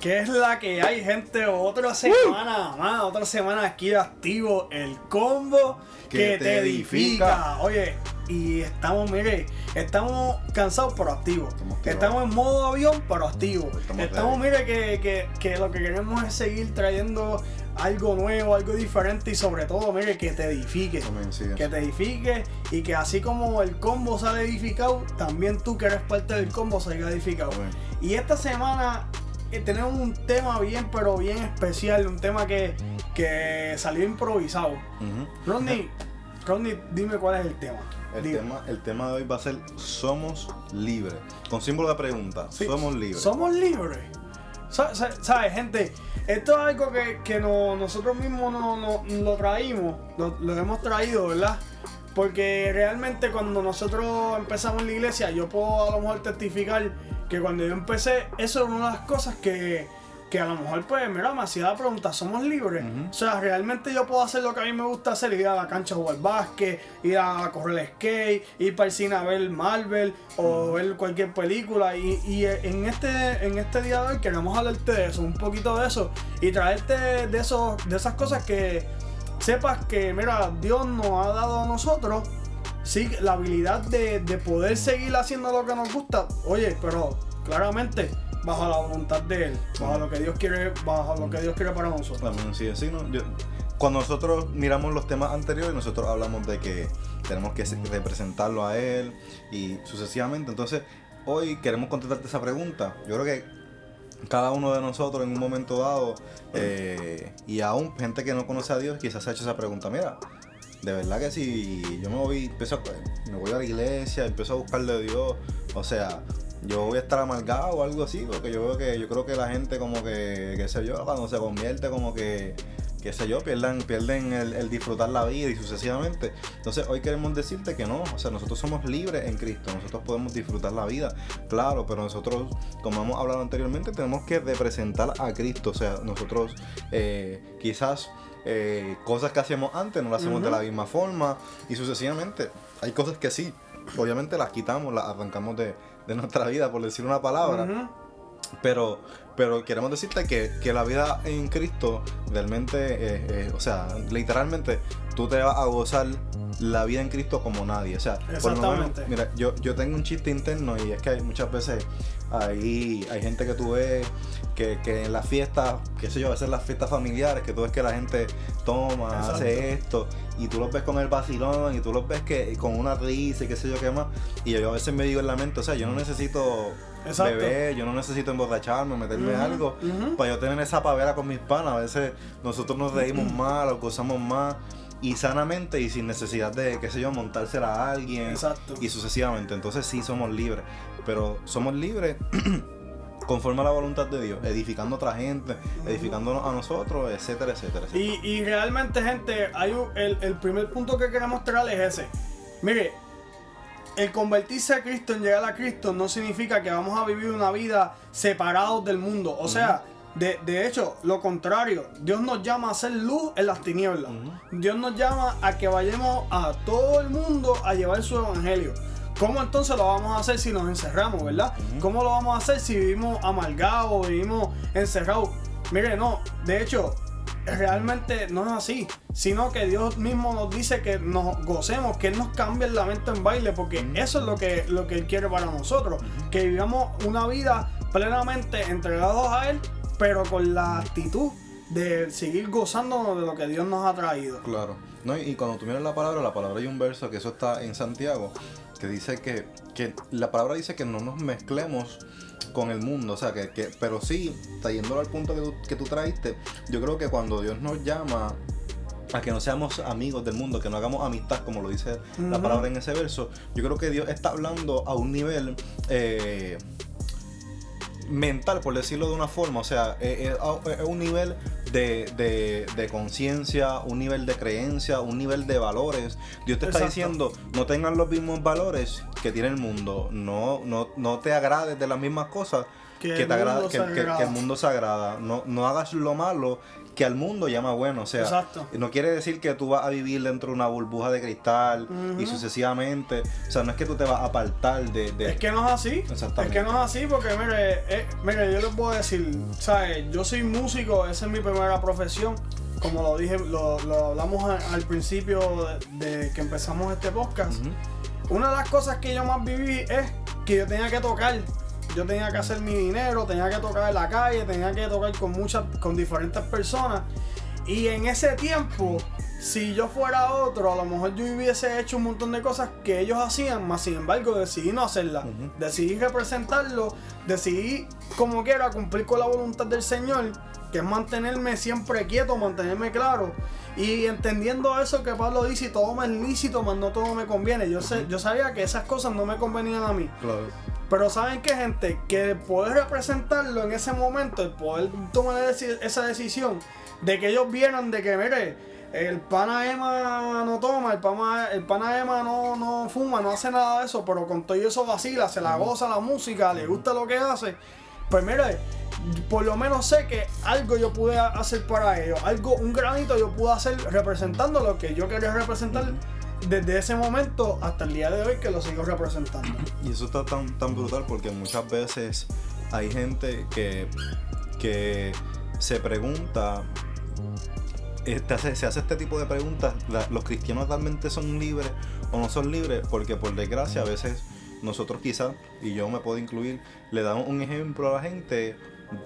¿Qué es la que hay, gente? Otra semana más, otra semana aquí activo el combo que, te edifica. Oye, y estamos, mire, estamos cansados pero activos. Estamos, en modo avión pero activos. Estamos, mire, que, que, lo que queremos es seguir trayendo algo nuevo, algo diferente y sobre todo, mire, que te edifique. Que te edifique y que así como el combo sale edificado, también tú que eres parte del combo salga edificado. Y esta semana tenemos un tema bien, pero bien especial, un tema que, que salió improvisado. Rodney, Rodney, dime cuál es el tema. El tema, el tema de hoy va a ser Somos libres. Con símbolo de pregunta. Somos libres. Somos libres. ¿Sabes, gente? Esto es algo que, nosotros mismos no, lo traímos, lo, hemos traído, ¿verdad? Porque realmente cuando nosotros empezamos en la iglesia, yo puedo a lo mejor testificar que cuando yo empecé, eso es una de las cosas que, que a lo mejor, pues, mira, me hacía la pregunta, ¿somos libres? O sea, realmente yo puedo hacer lo que a mí me gusta hacer, ir a la cancha a jugar básquet, ir a correr el skate, ir para el cine a ver Marvel o ver cualquier película. Y, y, en, este, en este día de hoy queremos hablarte de eso, un poquito de eso, y traerte de, esos, de esas cosas que sepas que, mira, Dios nos ha dado a nosotros sí, la habilidad de, poder seguir haciendo lo que nos gusta, oye, pero claramente bajo la voluntad de él, bajo lo que Dios quiere, bajo lo que Dios quiere para nosotros. sí, sí, ¿no? cuando nosotros miramos los temas anteriores, nosotros hablamos de que tenemos que representarlo a él y sucesivamente. Entonces, hoy queremos contestarte esa pregunta. Yo creo que cada uno de nosotros en un momento dado, eh, y aún gente que no conoce a Dios, quizás se ha hecho esa pregunta. Mira, de verdad que si yo me voy, empiezo a, me voy a la iglesia, empiezo a buscar de Dios, o sea, yo voy a estar amargado o algo así, porque yo veo que yo creo que la gente como que, qué sé yo, cuando se convierte como que, qué sé yo, pierden, pierden el, disfrutar la vida y sucesivamente. Entonces hoy queremos decirte que no, o sea, nosotros somos libres en Cristo, nosotros podemos disfrutar la vida, claro, pero nosotros, como hemos hablado anteriormente, tenemos que representar a Cristo, o sea, nosotros eh, quizás eh, cosas que hacíamos antes no las hacemos de la misma forma y sucesivamente. Hay cosas que sí, obviamente las quitamos, las arrancamos de, nuestra vida, por decir una palabra. Pero, pero queremos decirte que, la vida en Cristo realmente, eh, eh, o sea, literalmente tú te vas a gozar la vida en Cristo como nadie. O sea, por lo menos, mira, yo, yo tengo un chiste interno y es que hay muchas veces ahí hay gente que tú ves que, que en las fiestas, qué sé yo, a veces las fiestas familiares, que tú ves que la gente toma, hace esto, y tú los ves con el vacilón, y tú los ves que con una risa y qué sé yo qué más, y yo a veces me digo en la mente, o sea, yo no necesito beber, yo no necesito emborracharme, meterme algo, para yo tener esa pavera con mis panas, a veces nosotros nos reímos más, o gozamos más, y sanamente y sin necesidad de, qué sé yo, montársela a alguien Exacto. y sucesivamente. Entonces sí somos libres, pero somos libres conforme a la voluntad de Dios, edificando a otra gente, edificándonos a nosotros, etcétera, etcétera. Y, realmente, gente, hay el, primer punto que queremos traer es ese. Mire, el convertirse a Cristo, en llegar a Cristo, no significa que vamos a vivir una vida separados del mundo. O sea, de, hecho, lo contrario, Dios nos llama a ser luz en las tinieblas. Dios nos llama a que vayamos a todo el mundo a llevar su evangelio. ¿Cómo entonces lo vamos a hacer si nos encerramos, verdad? ¿Cómo lo vamos a hacer si vivimos amargados, vivimos encerrados? Mire, no, de hecho, realmente no es así, sino que Dios mismo nos dice que nos gocemos, que Él nos cambie el lamento en baile, porque eso es lo que, lo que Él quiere para nosotros, que vivamos una vida plenamente entregados a Él, pero con la actitud de seguir gozándonos de lo que Dios nos ha traído. Claro. No, y cuando tú miras la palabra, la palabra hay un verso que eso está en Santiago, que dice que, que la palabra dice que no nos mezclemos con el mundo, o sea, que, que pero sí, trayéndolo al punto que tú, que tú traíste, yo creo que cuando Dios nos llama a que no seamos amigos del mundo, que no hagamos amistad, como lo dice la palabra en ese verso, yo creo que Dios está hablando a un nivel eh, mental, por decirlo de una forma, o sea, es, un nivel de, de, conciencia, un nivel de creencia, un nivel de valores. Dios te está diciendo, no tengan los mismos valores que tiene el mundo, no, no, no te agrades de las mismas cosas que, te agrada, que, el mundo se agrada. No, no hagas lo malo que al mundo llama bueno. O sea, Exacto. no quiere decir que tú vas a vivir dentro de una burbuja de cristal y sucesivamente. O sea, no es que tú te vas a apartar de. de- Es que no es así. Exactamente. Es que no es así porque, mire, eh, mire, yo les puedo decir, ¿sabes? Yo soy músico, esa es mi primera profesión. Como lo dije, lo, lo hablamos a- al principio de, de que empezamos este podcast. Una de las cosas que yo más viví es que yo tenía que tocar. Yo tenía que hacer mi dinero, tenía que tocar en la calle, tenía que tocar con muchas, con diferentes personas. Y en ese tiempo, si yo fuera otro, a lo mejor yo hubiese hecho un montón de cosas que ellos hacían, más sin embargo decidí no hacerlas. Decidí representarlo, decidí como quiera cumplir con la voluntad del Señor, que es mantenerme siempre quieto, mantenerme claro. Y entendiendo eso que Pablo dice, todo me es lícito, mas no todo me conviene. Yo, sé, yo sabía que esas cosas no me convenían a mí. Claro. Pero saben que gente, que el poder representarlo en ese momento, el poder tomar esa decisión, de que ellos vieran de que, mire, el pana Emma no toma, el pana, el pana Emma no, no fuma, no hace nada de eso, pero con todo eso vacila, se la goza la música, le gusta lo que hace. Pues mire, por lo menos sé que algo yo pude hacer para ellos, algo, un granito yo pude hacer representando lo que yo quería representar desde ese momento hasta el día de hoy que lo sigo representando. Y eso está tan, tan brutal porque muchas veces hay gente que, que se pregunta, hace- se hace este tipo de preguntas, ¿los cristianos realmente son libres o no son libres? Porque por desgracia a veces nosotros quizás, y yo me puedo incluir, le damos un ejemplo a la gente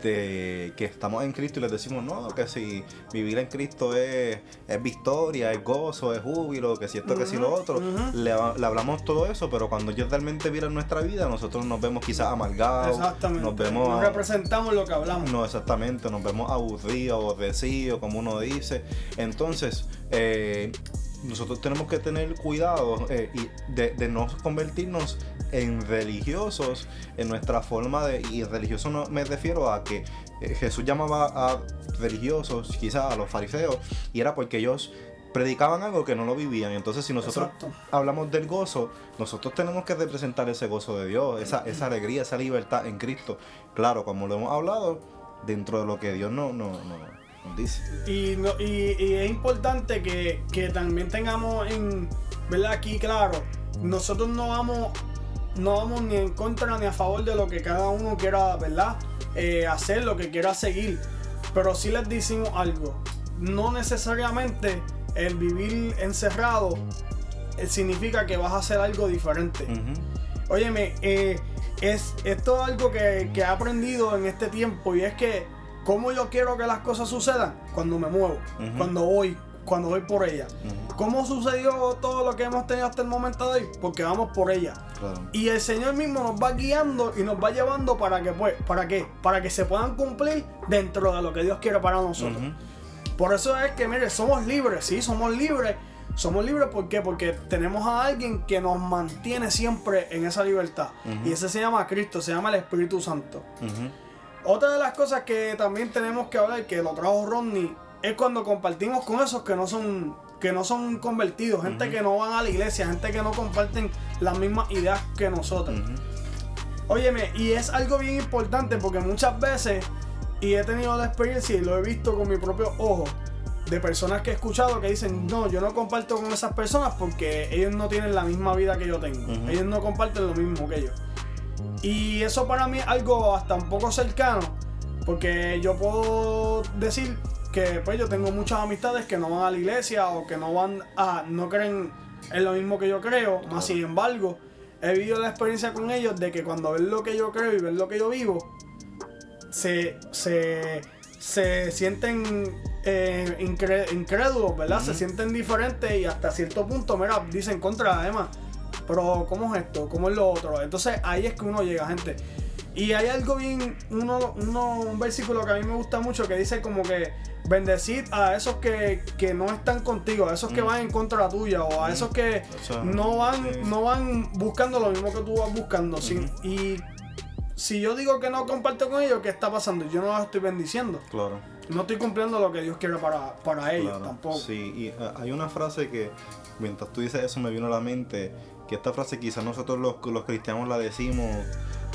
de que estamos en Cristo y les decimos, no, que si vivir en Cristo es, es victoria, es gozo, es júbilo, que si esto, que si lo otro, le hablamos todo eso, pero cuando ellos realmente miran nuestra vida, nosotros nos vemos quizás amargados, Exactamente. nos vemos... No representamos lo que hablamos. No, exactamente, nos vemos aburridos, aborrecidos, como uno dice. Entonces, eh, nosotros tenemos que tener cuidado eh, y de, de no convertirnos en religiosos en nuestra forma de. Y religioso no me refiero a que eh, Jesús llamaba a religiosos, quizás a los fariseos, y era porque ellos predicaban algo que no lo vivían. Entonces, si nosotros Exacto. hablamos del gozo, nosotros tenemos que representar ese gozo de Dios, esa, esa alegría, esa libertad en Cristo. Claro, como lo hemos hablado, dentro de lo que Dios no, no, no- dice. Y, no- y, y es importante que, que también tengamos en, ¿verdad? Aquí claro, nosotros no vamos, no vamos ni en contra ni a favor de lo que cada uno quiera, ¿verdad? Eh, hacer, lo que quiera seguir. Pero sí les decimos algo. No necesariamente el vivir encerrado eh, significa que vas a hacer algo diferente. Ujú. Óyeme, eh, es, esto es algo que, que he aprendido en este tiempo y es que cómo yo quiero que las cosas sucedan cuando me muevo, cuando voy, cuando voy por ella. ¿Cómo sucedió todo lo que hemos tenido hasta el momento de hoy? Porque vamos por ella. Claro. Y el Señor mismo nos va guiando y nos va llevando para que, pues, ¿para qué? Para que se puedan cumplir dentro de lo que Dios quiere para nosotros. Por eso es que, mire, somos libres, sí, somos libres. Somos libres, ¿por qué? Porque tenemos a alguien que nos mantiene siempre en esa libertad. Y ese se llama Cristo, se llama el Espíritu Santo. Otra de las cosas que también tenemos que hablar, que lo trajo Rodney, es cuando compartimos con esos que no son, que no son convertidos, gente que no van a la iglesia, gente que no comparten las mismas ideas que nosotros. Ujú. Óyeme, y es algo bien importante porque muchas veces, y he tenido la experiencia y lo he visto con mi propio ojo, de personas que he escuchado que dicen, no, yo no comparto con esas personas porque ellos no tienen la misma vida que yo tengo. Ellos no comparten lo mismo que yo. Y eso para mí es algo hasta un poco cercano, porque yo puedo decir que pues yo tengo muchas amistades que no van a la iglesia o que no van a, no creen en lo mismo que yo creo, más sin embargo, he vivido la experiencia con ellos de que cuando ven lo que yo creo y ven lo que yo vivo, se, se, se sienten eh, incrédulos, ¿verdad? Se sienten diferentes y hasta cierto punto, mira, dicen contra, además, pero ¿cómo es esto? ¿Cómo es lo otro? Entonces ahí es que uno llega, gente. Y hay algo bien, uno, uno, un versículo que a mí me gusta mucho que dice como que bendecid a esos que, que no están contigo, a esos que Mm. van en contra tuya o a Mm. esos que no van, sí. no van buscando lo mismo que tú vas buscando. sin- Ujú. y si yo digo que no comparto con ellos, ¿qué está pasando? Yo no los estoy bendiciendo. Claro. No estoy cumpliendo lo que Dios quiere para, para ellos Claro, tampoco. Sí, y eh, hay una frase que mientras tú dices eso me vino a la mente, que esta frase quizás nosotros los, los cristianos la decimos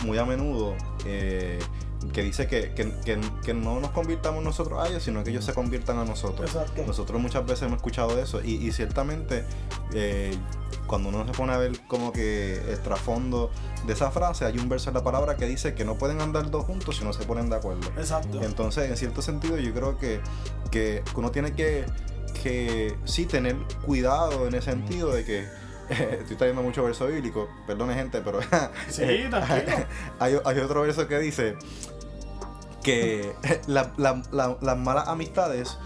muy a menudo, eh, que dice que, que, que, que no nos convirtamos nosotros a ellos, sino que ellos se conviertan a nosotros. Exacto. Nosotros muchas veces hemos escuchado eso y, y ciertamente eh, cuando uno se pone a ver como que el trasfondo de esa frase, hay un verso en la palabra que dice que no pueden andar dos juntos si no se ponen de acuerdo. Exacto. Entonces, en cierto sentido, yo creo que, que uno tiene que, que sí tener cuidado en el sentido de que estoy trayendo mucho verso bíblico, perdone gente, pero Sí, hay, hay otro verso que dice que la- la- la- las malas amistades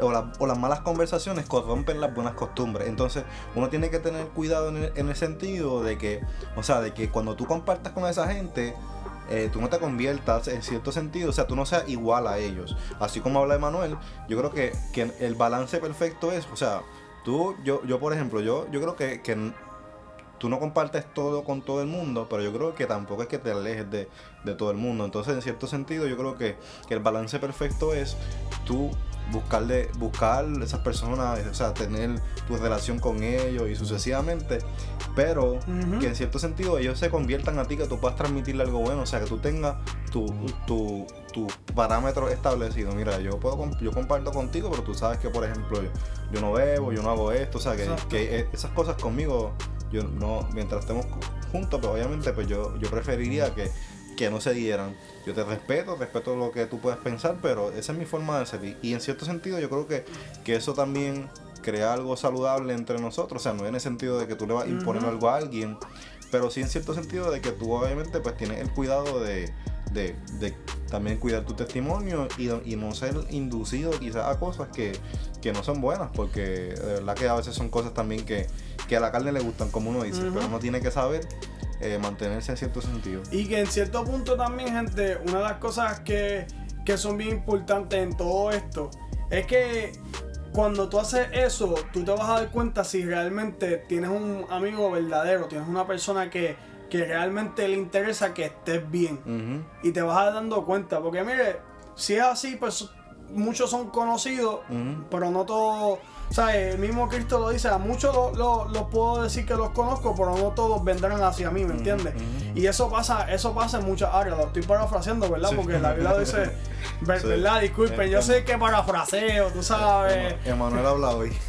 o, la- o las malas conversaciones corrompen las buenas costumbres. Entonces, uno tiene que tener cuidado en el, en el sentido de que, o sea, de que cuando tú compartas con esa gente, eh, tú no te conviertas en cierto sentido, o sea, tú no seas igual a ellos. Así como habla Emanuel, yo creo que, que el balance perfecto es, o sea, tú, yo, yo por ejemplo, yo, yo creo que, que tú no compartes todo con todo el mundo, pero yo creo que tampoco es que te alejes de, de todo el mundo. Entonces, en cierto sentido, yo creo que, que el balance perfecto es tú buscar, de, buscar esas personas, o sea, tener tu relación con ellos y sucesivamente, pero que en cierto sentido ellos se conviertan a ti, que tú puedas transmitirle algo bueno, o sea, que tú tengas tu, tu, tu parámetro establecido. Mira, yo puedo yo comparto contigo, pero tú sabes que, por ejemplo, yo, yo no bebo, yo no hago esto, o sea, que, que eh, esas cosas conmigo, yo no, mientras estemos juntos, pues obviamente, pues yo, yo preferiría que, que no se dieran. Yo te respeto, respeto lo que tú puedes pensar, pero esa es mi forma de ser. Y en cierto sentido, yo creo que, que eso también crea algo saludable entre nosotros, o sea, no en el sentido de que tú le vas a imponer algo a alguien, pero sí en cierto sentido de que tú obviamente pues tienes el cuidado de, de, de también cuidar tu testimonio y, y no ser inducido quizás a cosas que, que no son buenas, porque de verdad que a veces son cosas también que, que a la carne le gustan, como uno dice, pero uno tiene que saber eh, mantenerse en cierto sentido. Y que en cierto punto también, gente, una de las cosas que, que son bien importantes en todo esto es que cuando tú haces eso, tú te vas a dar cuenta si realmente tienes un amigo verdadero, tienes una persona que, que realmente le interesa que estés bien. Y te vas a dar dando cuenta, porque mire, si es así, pues muchos son conocidos, pero no todos, o sea, el mismo Cristo lo dice, a muchos los lo, lo puedo decir que los conozco, pero no todos vendrán hacia mí, ¿me entiendes? Y eso pasa, eso pasa en muchas áreas, lo estoy parafraseando, ¿verdad? Sí. Porque la Biblia dice, ver- Sí. ¿verdad? Disculpen, yo sé que parafraseo, tú sabes. Emanuel habla hoy.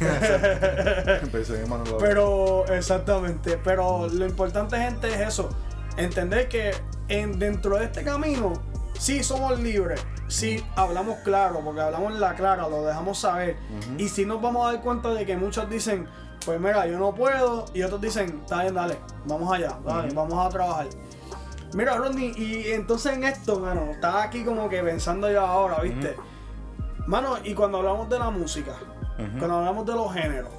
Empecé Emanuel habla. Pero, exactamente, pero lo importante, gente, es eso. Entender que en, dentro de este camino, sí somos libres, sí hablamos claro, porque hablamos en la clara, lo dejamos saber. Y si nos vamos a dar cuenta de que muchos dicen, pues mira, yo no puedo, y otros dicen, está bien, dale, vamos allá, dale, vamos a trabajar. Mira, Rodney, y entonces en esto, mano, estaba aquí como que pensando yo ahora, ¿viste? Mano, y cuando hablamos de la música, cuando hablamos de los géneros,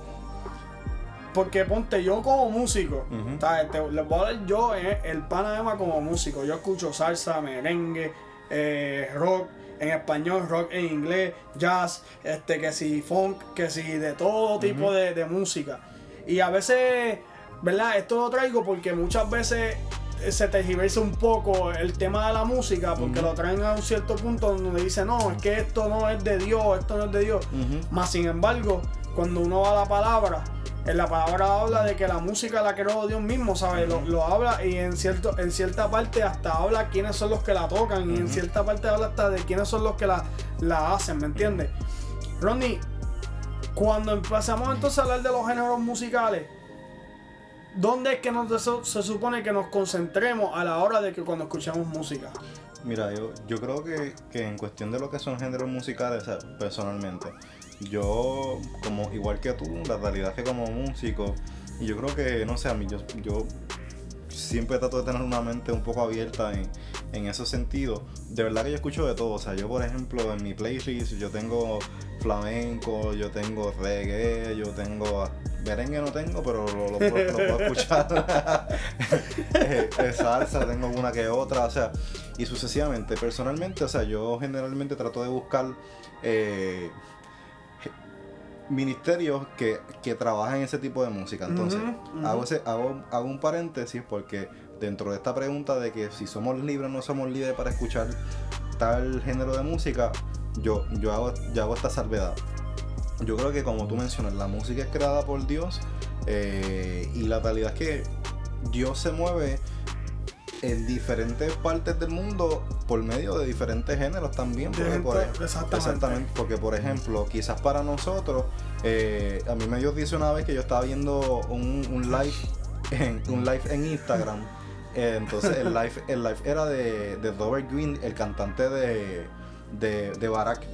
porque ponte yo como músico, Ujú. ¿sabes? Te- les voy a hablar yo, eh, el Panamá como músico. Yo escucho salsa, merengue, eh, rock en español, rock en inglés, jazz, este, que si funk, que si de todo tipo de, de música. Y a veces, ¿verdad? Esto lo traigo porque muchas veces eh, se tergiversa un poco el tema de la música porque lo traen a un cierto punto donde dice no, es que esto no es de Dios, esto no es de Dios. Más sin embargo, cuando uno va a la palabra, en la palabra habla de que la música la creó Dios mismo, ¿sabes? Lo, lo habla y en cierto, en cierta parte hasta habla quiénes son los que la tocan y en cierta parte habla hasta de quiénes son los que la, la hacen, ¿me entiendes? Ronnie, cuando empezamos entonces a hablar de los géneros musicales, ¿dónde es que nos, se, supone que nos concentremos a la hora de que cuando escuchamos música? Mira, yo, yo creo que, que en cuestión de lo que son géneros musicales, personalmente, yo, como igual que tú, la realidad es que como músico, y yo creo que, no sé, a mí, yo, yo siempre trato de tener una mente un poco abierta en, en ese sentido. De verdad que yo escucho de todo, o sea, yo por ejemplo en mi playlist yo tengo flamenco, yo tengo reggae, yo tengo... Merengue no tengo, pero lo, lo puedo- lo puedo escuchar. Eh, salsa, tengo una que otra, o sea, y sucesivamente. Personalmente, o sea, yo generalmente trato de buscar eh, ministerios que, que trabajan en ese tipo de música. Entonces. Hago, ese- hago, hago un paréntesis porque dentro de esta pregunta de que si somos libres o no somos libres para escuchar tal género de música, yo, yo, hago, yo hago esta salvedad. Yo creo que como tú mencionas, la música es creada por Dios eh, y la realidad es que Dios se mueve en diferentes partes del mundo por medio de diferentes géneros también. Porque por, ej- exactamente. porque por ejemplo, quizás para nosotros, eh, a mí me Dios dice una vez que yo estaba viendo un, un live en, un live en Instagram. entonces el live, el live era de, de Robert Green, el cantante de, de, de Barack.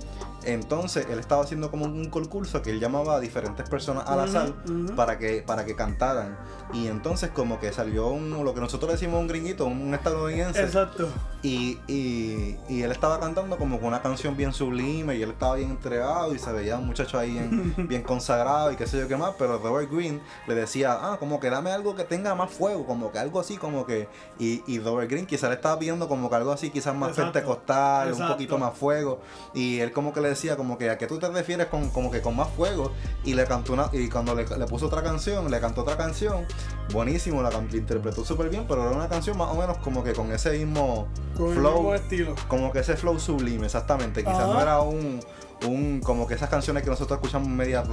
Entonces él estaba haciendo como un concurso que él llamaba a diferentes personas al azar ujú. para que para que cantaran y entonces como que salió un, lo que nosotros decimos un gringuito un estadounidense Exacto. y, y, y él estaba cantando como con una canción bien sublime y él estaba bien entregado y se veía un muchacho ahí bien, bien consagrado y qué sé yo qué más, pero Robert Green le decía, ah, como que dame algo que tenga más fuego, como que algo así, como que... Y, y Robert Green quizás le estaba pidiendo como que algo así, quizás más Exacto. pentecostal, un poquito más fuego. Y él como que le decía como que a qué tú te refieres con, como que con más fuego. Y le cantó una... Y cuando le, le puso otra canción, le cantó otra canción, buenísimo, la, la interpretó súper bien, pero era una canción más o menos como que con ese mismo Con el flow mismo estilo. como que ese flow sublime, exactamente. Quizás Ajá. no era un, un, como que esas canciones que nosotros escuchamos medias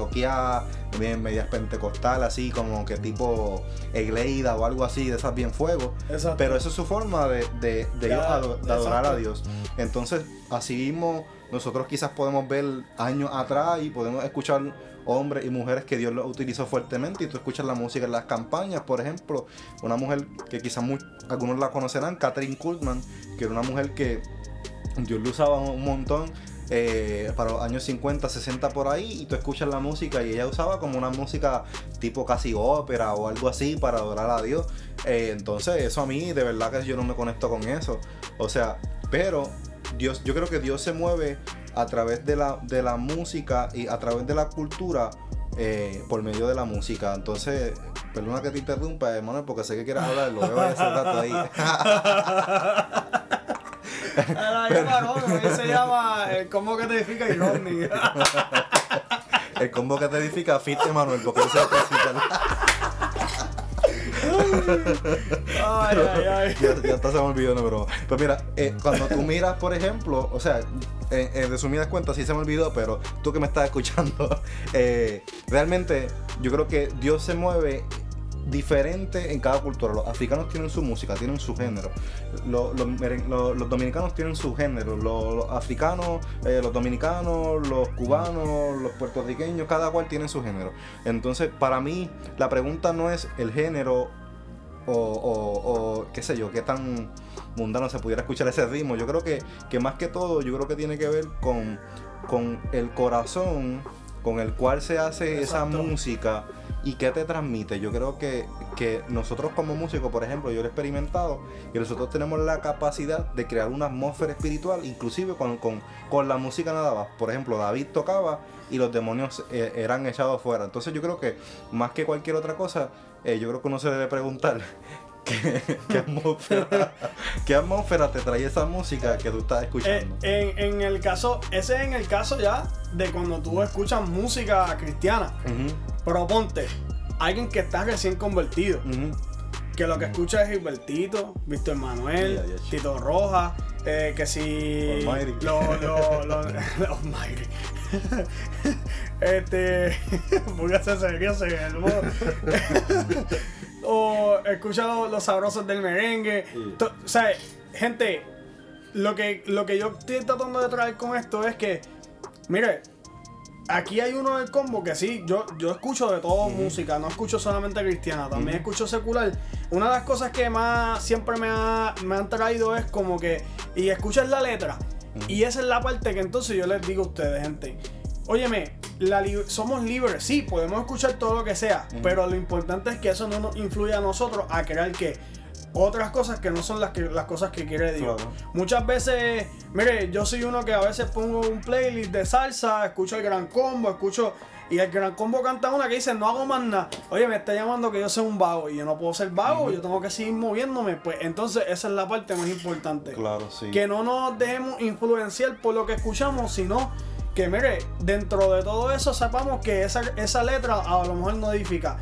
bien medias pentecostal, así como que tipo Egleida o algo así, de esas bien fuego. Exacto. Pero esa es su forma de, de, de ellos Ya, ado- de adorar a Dios. Entonces, así mismo, nosotros quizás podemos ver años atrás y podemos escuchar hombres y mujeres que Dios los utilizó fuertemente y tú escuchas la música en las campañas, por ejemplo, una mujer que quizás muy- algunos la conocerán, Catherine Kuhlman, que era una mujer que Dios lo usaba un montón eh, para los años 50, 60 por ahí, y tú escuchas la música y ella usaba como una música tipo casi ópera o algo así para adorar a Dios. Eh, entonces eso a mí de verdad que yo no me conecto con eso. O sea, pero Dios, yo creo que Dios se mueve a través de la, de la música y a través de la cultura. eh, por medio de la música, entonces, perdona que te interrumpa, hermano, porque sé que quieres hablar, lo veo ese rato ahí. Era yo varón, ahí se llama el combo que te edifica y Rodney. El combo que te edifica Fit Emanuel, porque él se va a. Ay, ay, ay. ya, ya hasta se me olvidó, no broma. Pues mira, eh, cuando tú miras, por ejemplo, o sea, en, en resumidas cuentas sí se me olvidó, pero tú que me estás escuchando, eh, realmente yo creo que Dios se mueve diferente en cada cultura. Los africanos tienen su música, tienen su género. Los, dominicanos tienen su género. Los, africanos, eh, los dominicanos, los cubanos, los puertorriqueños, cada cual tiene su género. Entonces, para mí, la pregunta no es el género o, o- o, qué sé yo, qué tan mundano se pudiera escuchar ese ritmo. Yo creo que, que más que todo, yo creo que tiene que ver con, con el corazón con el cual se hace esa música y qué te transmite. Yo creo que, que nosotros como músicos, por ejemplo, yo lo he experimentado y nosotros tenemos la capacidad de crear una atmósfera espiritual, inclusive con, con, con la música nada más. Por ejemplo, David tocaba y los demonios eh, eran echados fuera. Entonces yo creo que más que cualquier otra cosa, eh, yo creo que uno se debe preguntar qué, qué atmósfera, qué atmósfera te trae esa música que tú estás Eh, escuchando. en, en el caso, ese es en el caso ya de cuando tú escuchas música cristiana. Ujú, Pero ponte, alguien que está recién convertido, que lo que escucha es Gilbertito, Víctor Manuel, Yeah, yeah, shit. Tito Roja, eh, que si. Almighty. Lo, lo, lo, Almighty. este. Póngase serio, serio. O escucha los, los sabrosos del merengue. Sí. O sea, gente, lo que, lo que yo estoy tratando de traer con esto es que, mire, aquí hay uno del combo que sí, yo, yo escucho de todo música, no escucho solamente cristiana, también escucho secular. Una de las cosas que más siempre me, ha- me han traído es como que, y escuchas la letra, y esa es la parte que entonces yo les digo a ustedes, gente. Óyeme, la li- somos libres, sí, podemos escuchar todo lo que sea, pero lo importante es que eso no nos influya a nosotros a crear que otras cosas que no son las, que, las cosas que quiere Dios. Claro. Muchas veces, mire, yo soy uno que a veces pongo un playlist de salsa, escucho el gran combo, escucho. Y el gran combo canta una que dice: No hago más nada. Oye, me está llamando que yo soy un vago y yo no puedo ser vago, yo tengo que seguir moviéndome. Pues entonces, esa es la parte más importante. Claro, sí. Que no nos dejemos influenciar por lo que escuchamos, sino que, mire, dentro de todo eso sepamos que esa, esa letra a lo mejor no edifica.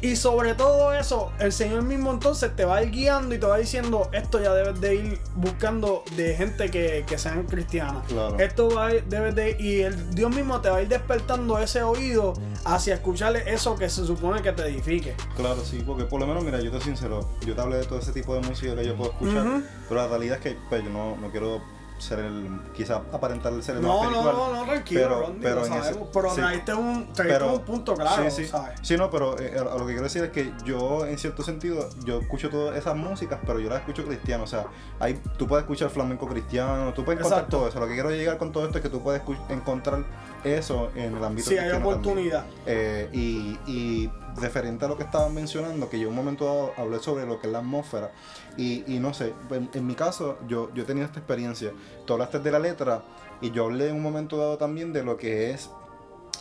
Y sobre todo eso, el Señor mismo entonces te va a ir guiando y te va diciendo, esto ya debes de ir buscando de gente que, que sean cristianas. Claro. Esto va a ir- debes de y el Dios mismo te va a ir despertando ese oído hacia escucharle eso que se supone que te edifique. Claro, sí, porque por lo menos, mira, yo te sincero, yo te hablé de todo ese tipo de música que yo puedo escuchar, pero la realidad es que pues, yo no, no quiero ser el, quizás aparentar ser el No, no, espiritual. no, no, tranquilo, pero, Rondi, pero lo en ese- sabemos. pero sí. traíste un, traíste Pero- un punto claro, sí, sí. ¿sabes? Sí, no, pero eh, lo que quiero decir es que yo, en cierto sentido, yo escucho todas esas músicas, pero yo las escucho cristiano. O sea, hay, tú puedes escuchar flamenco cristiano, tú puedes encontrar Exacto. todo eso. Lo que quiero llegar con todo esto es que tú puedes encontrar eso en el ámbito Sí, hay cristiano también. oportunidad. Eh, y, y referente a lo que estaban mencionando, que yo un momento dado hablé sobre lo que es la atmósfera. Y, y no sé, en, mi caso, yo, yo he tenido esta experiencia. Tú hablaste de la letra y yo hablé en un momento dado también de lo que es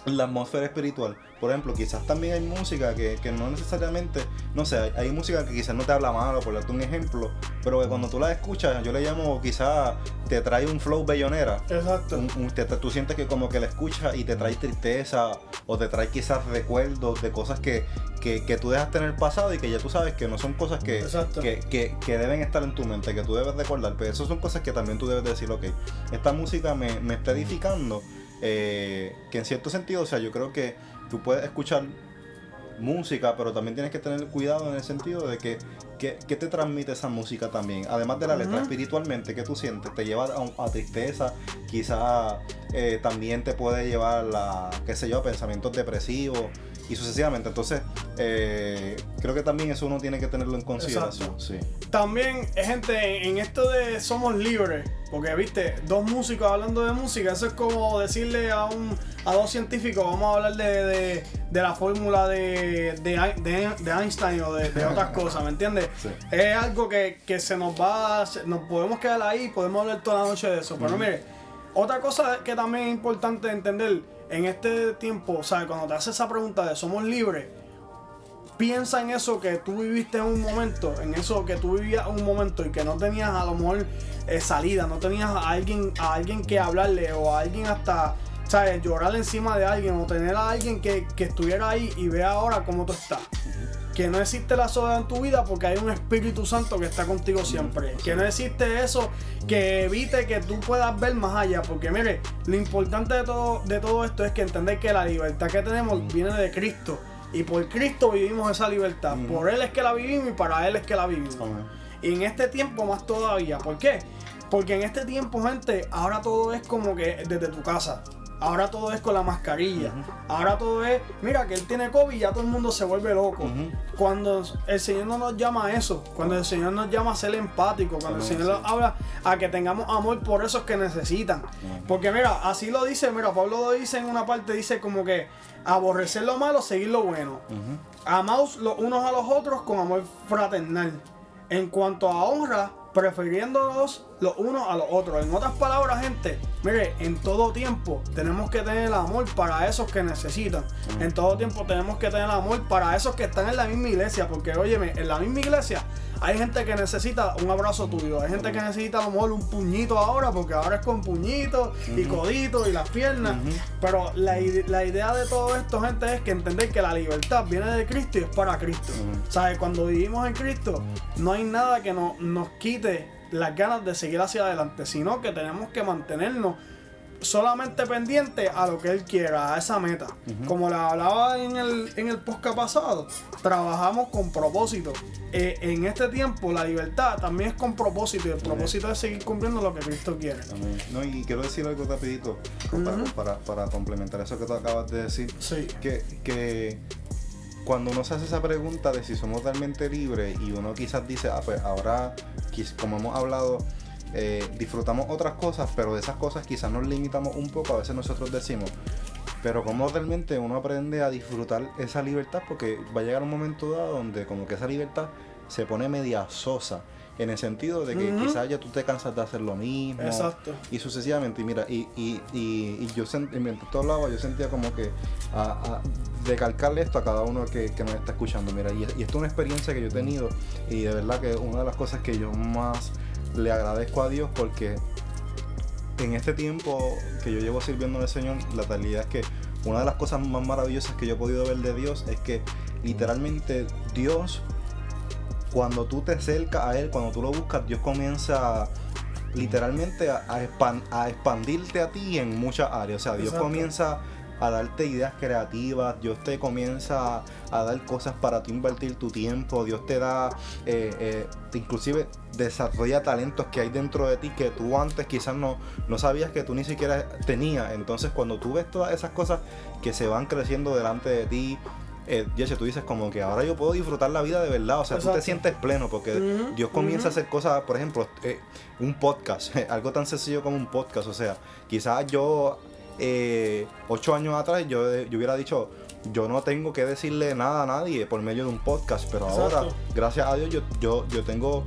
la atmósfera espiritual. Por ejemplo, quizás también hay música que, que no necesariamente, no sé, hay, hay música que quizás no te habla malo, por darte un ejemplo, pero que cuando tú la escuchas, yo le llamo quizás te trae un flow bellonera. Exacto. Un- un- te- te- tú sientes que como que la escuchas y te trae tristeza o te trae quizás recuerdos de cosas que, que, que tú dejaste en el pasado y que ya tú sabes que no son cosas que, que, que- deben estar en tu mente, que tú debes recordar, pero esas son cosas que también tú debes decir, ok, esta música me, me está edificando, eh, que en cierto sentido, o sea, yo creo que tú puedes escuchar música, pero también tienes que tener cuidado en el sentido de que, que, que te transmite esa música también, además de la letra, espiritualmente, que tú sientes? ¿Te lleva a, a tristeza? Quizá eh, también te puede llevar a, qué sé yo, a pensamientos depresivos y sucesivamente. Entonces, eh, creo que también eso uno tiene que tenerlo en consideración. Sí. También, eh, gente, en esto de somos libres, porque viste, dos músicos hablando de música, eso es como decirle a un a dos científicos, vamos a hablar de, de- de la fórmula de, de, Ein- de- de Einstein o de, de otras cosas, ¿me entiendes? Sí. Es algo que, que se nos va, nos podemos quedar ahí, podemos hablar toda la noche de eso, pero mire, otra cosa que también es importante entender en este tiempo, o sea, cuando te haces esa pregunta de somos libres, piensa en eso que tú viviste en un momento, en eso que tú vivías en un momento y que no tenías a lo mejor eh, salida, no tenías a alguien, a alguien que hablarle o a alguien hasta, ¿sabes? Llorar encima de alguien o tener a alguien que, que estuviera ahí y vea ahora cómo tú estás. Que no existe la soledad en tu vida porque hay un Espíritu Santo que está contigo siempre. Que no existe eso que evite que tú puedas ver más allá. Porque mire, lo importante de todo, de todo esto es que entender que la libertad que tenemos viene de Cristo. Y por Cristo vivimos esa libertad. Por Él es que la vivimos y para Él es que la vivimos. Y en este tiempo más todavía. ¿Por qué? Porque en este tiempo, gente, ahora todo es como que desde tu casa. Ahora todo es con la mascarilla. Ahora todo es, mira, que él tiene COVID y ya todo el mundo se vuelve loco. Cuando el Señor no nos llama a eso, cuando el Señor nos llama a ser empático, cuando el Señor nos habla a que tengamos amor por esos que necesitan. Porque mira, así lo dice, mira, Pablo lo dice en una parte, dice como que aborrecer lo malo, seguir lo bueno. Amaos los unos a los otros con amor fraternal. En cuanto a honra, prefiriéndonos los unos a los otros. En otras palabras, gente, mire, en todo tiempo tenemos que tener amor para esos que necesitan. En todo tiempo tenemos que tener amor para esos que están en la misma iglesia. Porque, óyeme, en la misma iglesia hay gente que necesita un abrazo tuyo. Hay gente que necesita a lo mejor un puñito ahora, porque ahora es con puñito y codito y las piernas. Pero la, la idea de todo esto, gente, es que entender que la libertad viene de Cristo y es para Cristo. Ujú. ¿Sabes? Cuando vivimos en Cristo, no hay nada que no- nos quite las ganas de seguir hacia adelante, sino que tenemos que mantenernos solamente pendientes a lo que Él quiera, a esa meta. Como le hablaba en el, en el podcast pasado, trabajamos con propósito. Eh, en este tiempo, la libertad también es con propósito y el propósito es seguir cumpliendo lo que Cristo quiere. No, y quiero decir algo rapidito para, para, para complementar eso que tú acabas de decir. Sí. Que, que cuando uno se hace esa pregunta de si somos realmente libres y uno quizás dice, ah, pues ahora, como hemos hablado, eh, disfrutamos otras cosas, pero de esas cosas quizás nos limitamos un poco, a veces nosotros decimos, pero cómo realmente uno aprende a disfrutar esa libertad, porque va a llegar un momento dado donde como que esa libertad se pone media sosa. En el sentido de que quizás ya tú te cansas de hacer lo mismo. Exacto. Y sucesivamente, y mira, y, y, y, y yo sent- y mientras tú hablabas, yo sentía como que a, a recalcarle esto a cada uno que, que nos está escuchando. Mira, y, y esto es una experiencia que yo he tenido, y de verdad que una de las cosas que yo más le agradezco a Dios, porque en este tiempo que yo llevo sirviendo al Señor, la realidad es que una de las cosas más maravillosas que yo he podido ver de Dios es que literalmente Dios, cuando tú te acercas a Él, cuando tú lo buscas, Dios comienza literalmente a, a expan- a expandirte a ti en muchas áreas. O sea, Dios Exacto. comienza a darte ideas creativas, Dios te comienza a dar cosas para tú invertir tu tiempo, Dios te da, eh, eh, inclusive desarrolla talentos que hay dentro de ti que tú antes quizás no, no sabías que tú ni siquiera tenías. Entonces cuando tú ves todas esas cosas que se van creciendo delante de ti, eh, tú dices como que ahora yo puedo disfrutar la vida de verdad, o sea, tú te sientes pleno porque Dios comienza a hacer cosas, por ejemplo, eh, un podcast, algo tan sencillo como un podcast, o sea, quizás yo eh, ocho años atrás yo, yo hubiera dicho, yo no tengo que decirle nada a nadie por medio de un podcast, pero ahora, gracias a Dios, yo, yo, yo tengo,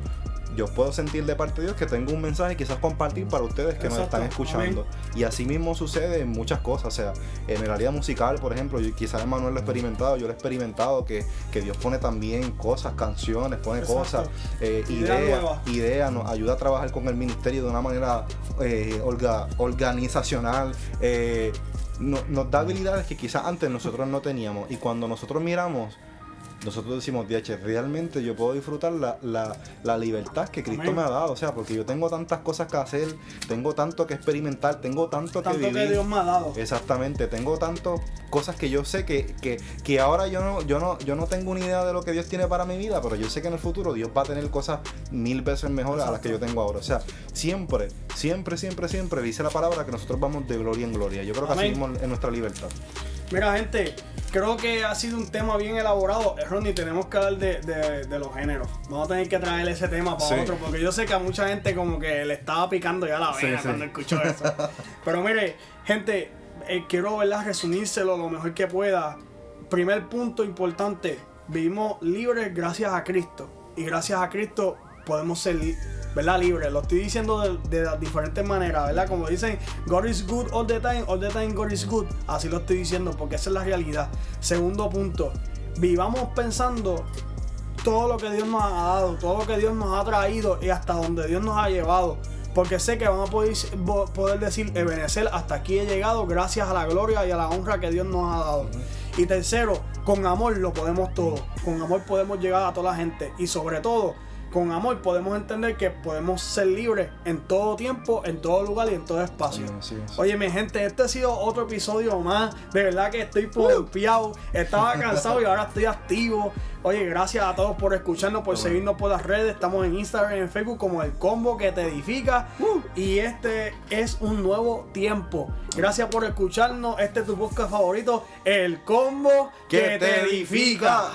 yo puedo sentir de parte de Dios que tengo un mensaje quizás compartir para ustedes que nos Exacto. están escuchando. Y así mismo sucede en muchas cosas, o sea, en el área musical, por ejemplo, yo, quizás Emanuel lo ha experimentado, yo lo he experimentado, que, que Dios pone también cosas, canciones, pone Exacto. cosas, eh, Ideas ideas, nos ayuda a trabajar con el ministerio de una manera eh, orga- organizacional. eh, no- nos da habilidades que quizás antes nosotros no teníamos. Y cuando nosotros miramos, nosotros decimos, DH, realmente yo puedo disfrutar la, la- la libertad que Cristo Amén. me ha dado. O sea, porque yo tengo tantas cosas que hacer, tengo tanto que experimentar, tengo tanto, Tanto que que vivir. Dios me ha dado. Exactamente, tengo tantas cosas que yo sé que, que, que ahora yo no, yo, no, yo no tengo una idea de lo que Dios tiene para mi vida, pero yo sé que en el futuro Dios va a tener cosas mil veces mejores a las que yo tengo ahora. O sea, siempre, siempre, siempre, siempre dice la palabra que nosotros vamos de gloria en gloria. Yo creo que así mismo en nuestra libertad. Mira, gente, creo que ha sido un tema bien elaborado. Eh, Ronnie, tenemos que hablar de, de- de los géneros. Vamos a tener que traer ese tema para Sí. otro, porque yo sé que a mucha gente como que le estaba picando ya la vena sí. cuando escuchó eso. Pero mire, gente, eh, quiero ¿verdad? resumírselo lo mejor que pueda. Primer punto importante, vivimos libres gracias a Cristo. Y gracias a Cristo podemos ser li- ¿verdad? libres. Lo estoy diciendo de, de diferentes maneras, ¿verdad? Como dicen, God is good all the time, all the time God is good. Así lo estoy diciendo porque esa es la realidad. Segundo punto, vivamos pensando todo lo que Dios nos ha dado, todo lo que Dios nos ha traído y hasta donde Dios nos ha llevado. Porque sé que van a poder, poder decir, Ebenezer, hasta aquí he llegado gracias a la gloria y a la honra que Dios nos ha dado. Y tercero, con amor lo podemos todo. Con amor podemos llegar a toda la gente. Y sobre todo, con amor podemos entender que podemos ser libres en todo tiempo, en todo lugar y en todo espacio. Sí, sí, sí. Oye, mi gente, este ha sido otro episodio más. De verdad que estoy pompeado. Estaba cansado y ahora estoy activo. Oye, gracias a todos por escucharnos, por seguirnos por las redes. Estamos en Instagram y en Facebook como El Combo que te edifica. Y este es un nuevo tiempo. Gracias por escucharnos. Este es tu podcast favorito, El Combo que, te edifica.